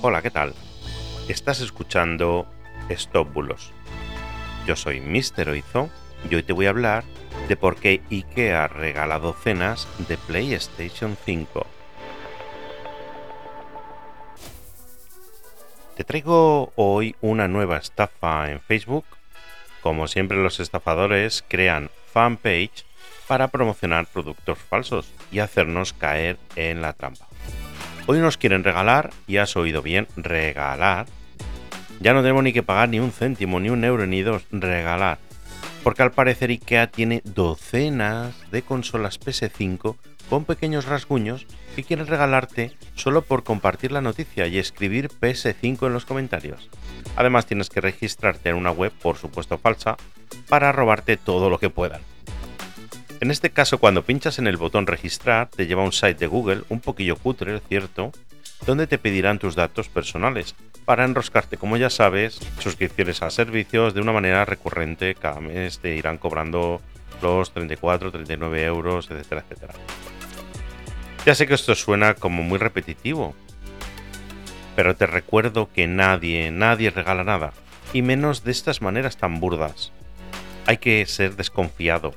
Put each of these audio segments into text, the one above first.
Hola, ¿qué tal? Estás escuchando Stop Bulos. Yo soy Mr. Oizo y hoy te voy a hablar de por qué IKEA regala docenas de PlayStation 5. Te traigo hoy una nueva estafa en Facebook. Como siempre los estafadores crean fanpage para promocionar productos falsos y hacernos caer en la trampa. Hoy nos quieren regalar, y has oído bien, regalar. Ya no tenemos ni que pagar ni un céntimo, ni un euro, ni dos, regalar. Porque al parecer IKEA tiene docenas de consolas PS5 con pequeños rasguños que quieren regalarte solo por compartir la noticia y escribir PS5 en los comentarios. Además tienes que registrarte en una web, por supuesto falsa, para robarte todo lo que puedan. En este caso, cuando pinchas en el botón registrar, te lleva a un site de Google, un poquillo cutre, cierto, donde te pedirán tus datos personales para enroscarte, como ya sabes, suscripciones a servicios de una manera recurrente. Cada mes te irán cobrando los 34, 39 euros, etcétera, etcétera. Ya sé que esto suena como muy repetitivo, pero te recuerdo que nadie, nadie regala nada, y menos de estas maneras tan burdas. Hay que ser desconfiado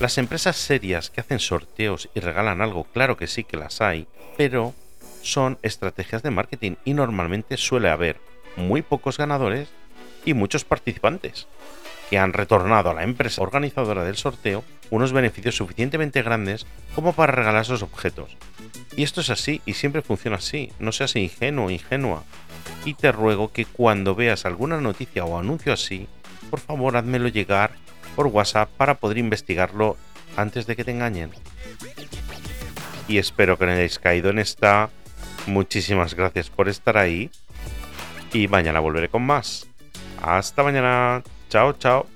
las empresas serias que hacen sorteos y regalan algo, claro que sí que las hay, pero son estrategias de marketing y normalmente suele haber muy pocos ganadores y muchos participantes que han retornado a la empresa organizadora del sorteo unos beneficios suficientemente grandes como para regalar esos objetos. Y esto es así y siempre funciona así, no seas ingenuo o ingenua. Y te ruego que cuando veas alguna noticia o anuncio así, por favor házmelo llegar por WhatsApp para poder investigarlo antes de que te engañen. Y espero que no hayáis caído en esta. Muchísimas gracias por estar ahí. Y mañana volveré con más. Hasta mañana. Chao, chao.